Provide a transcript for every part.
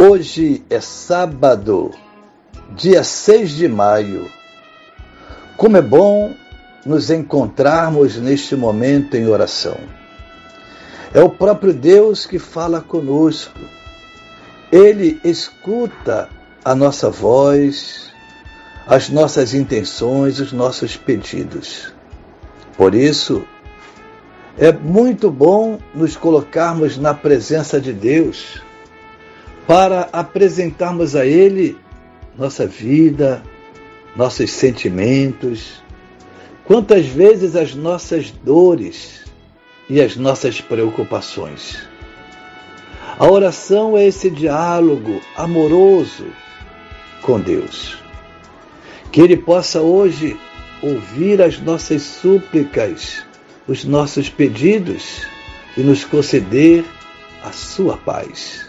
Hoje é sábado, dia 6 de maio. Como é bom nos encontrarmos neste momento em oração. É o próprio Deus que fala conosco. Ele escuta a nossa voz, as nossas intenções, os nossos pedidos. Por isso, é muito bom nos colocarmos na presença de Deus para apresentarmos a Ele nossa vida, nossos sentimentos, quantas vezes as nossas dores e as nossas preocupações. A oração é esse diálogo amoroso com Deus. Que Ele possa hoje ouvir as nossas súplicas, os nossos pedidos e nos conceder a sua paz.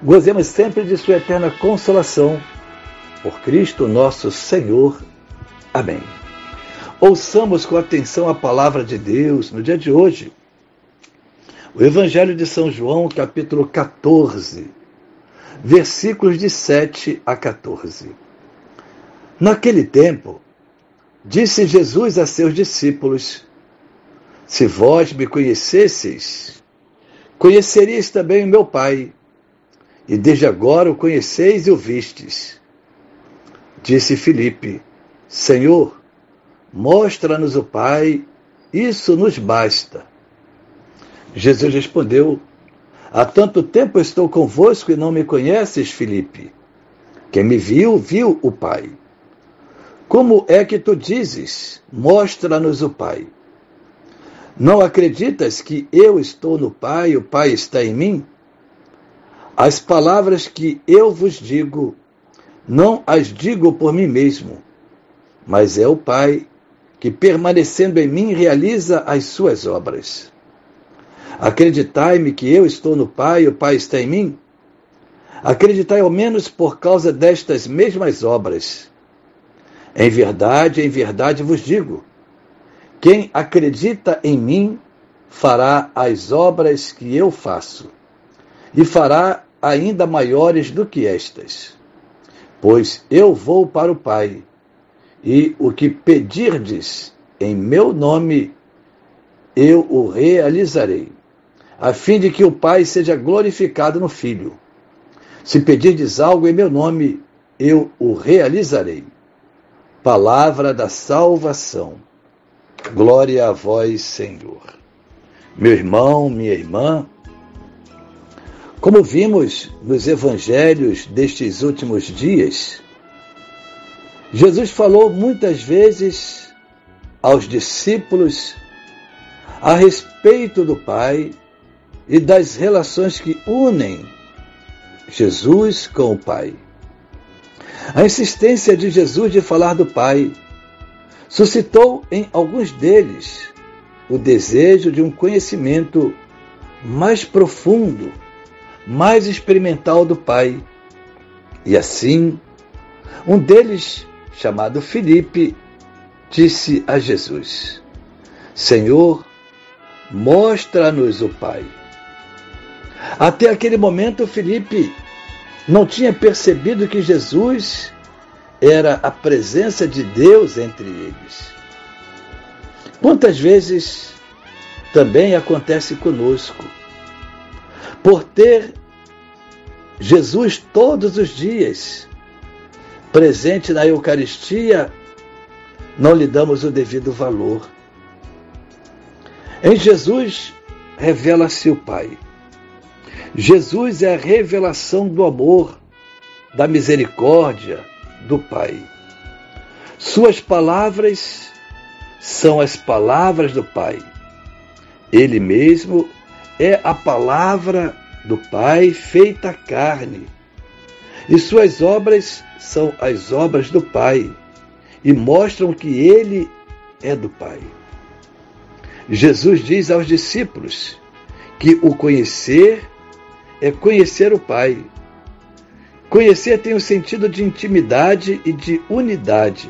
Gozemos sempre de Sua eterna consolação. Por Cristo nosso Senhor. Amém. Ouçamos com atenção a palavra de Deus no dia de hoje. O Evangelho de São João, capítulo 14, versículos de 7 a 14. Naquele tempo, disse Jesus a seus discípulos: Se vós me conhecesseis, conheceríeis também o meu Pai e desde agora o conheceis e o vistes. Disse Filipe: Senhor, mostra-nos o Pai, isso nos basta. Jesus respondeu: Há tanto tempo estou convosco e não me conheces, Filipe. Quem me viu, viu o Pai. Como é que tu dizes: Mostra-nos o Pai? Não acreditas que eu estou no Pai e o Pai está em mim? As palavras que eu vos digo, não as digo por mim mesmo, mas é o Pai que, permanecendo em mim, realiza as suas obras. Acreditai-me que eu estou no Pai e o Pai está em mim? Acreditai ao menos por causa destas mesmas obras. Em verdade, em verdade vos digo: quem acredita em mim fará as obras que eu faço, e fará ainda maiores do que estas. Pois eu vou para o Pai, e o que pedirdes em meu nome, eu o realizarei, a fim de que o Pai seja glorificado no Filho. Se pedirdes algo em meu nome, eu o realizarei. Palavra da salvação. Glória a vós, Senhor. Meu irmão, minha irmã, como vimos nos evangelhos destes últimos dias, Jesus falou muitas vezes aos discípulos a respeito do Pai e das relações que unem Jesus com o Pai. A insistência de Jesus de falar do Pai suscitou em alguns deles o desejo de um conhecimento mais profundo mais experimental do Pai. E assim, Um deles, chamado Filipe, disse a Jesus: Senhor, mostra-nos o Pai. Até aquele momento, Filipe não tinha percebido que Jesus era a presença de Deus entre eles. Quantas vezes também acontece conosco, por ter Jesus todos os dias presente na Eucaristia, não lhe damos o devido valor. Em Jesus revela-se o Pai. Jesus é a revelação do amor, da misericórdia do Pai. Suas palavras são as palavras do Pai. Ele mesmo é a palavra do Pai feita carne. E suas obras são as obras do Pai e mostram que ele é do Pai. Jesus diz aos discípulos que o conhecer é conhecer o Pai. Conhecer tem o sentido de intimidade e de unidade.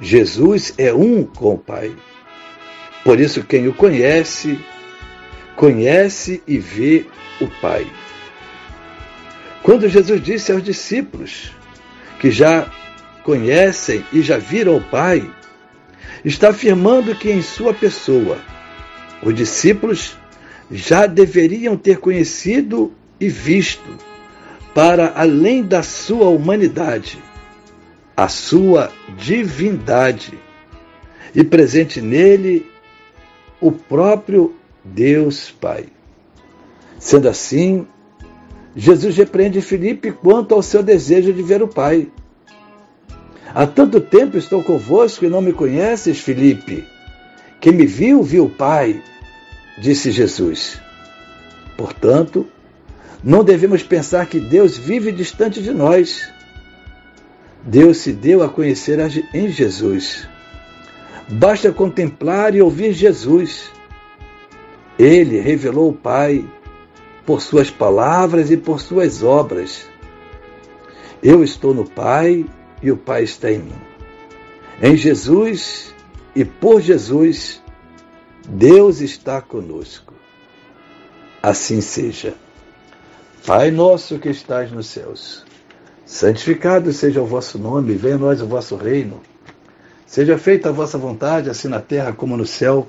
Jesus é um com o Pai. Por isso, quem o conhece, conhece e vê o Pai. Quando Jesus disse aos discípulos que já conhecem e já viram o Pai, está afirmando que em sua pessoa os discípulos já deveriam ter conhecido e visto, para além da sua humanidade, a sua divindade, e presente nele o próprio Deus Pai. Sendo assim, Jesus repreende Filipe quanto ao seu desejo de ver o Pai. Há tanto tempo estou convosco e não me conheces, Filipe. Quem me viu, viu o Pai disse Jesus. Portanto, não devemos pensar que Deus vive distante de nós. Deus se deu a conhecer em Jesus. Basta contemplar e ouvir Jesus. Ele revelou o Pai por suas palavras e por suas obras. Eu estou no Pai e o Pai está em mim. Em Jesus e por Jesus, Deus está conosco. Assim seja. Pai nosso que estás nos céus, santificado seja o vosso nome, venha a nós o vosso reino. Seja feita a vossa vontade, assim na terra como no céu.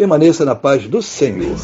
Permaneça na paz do Senhor.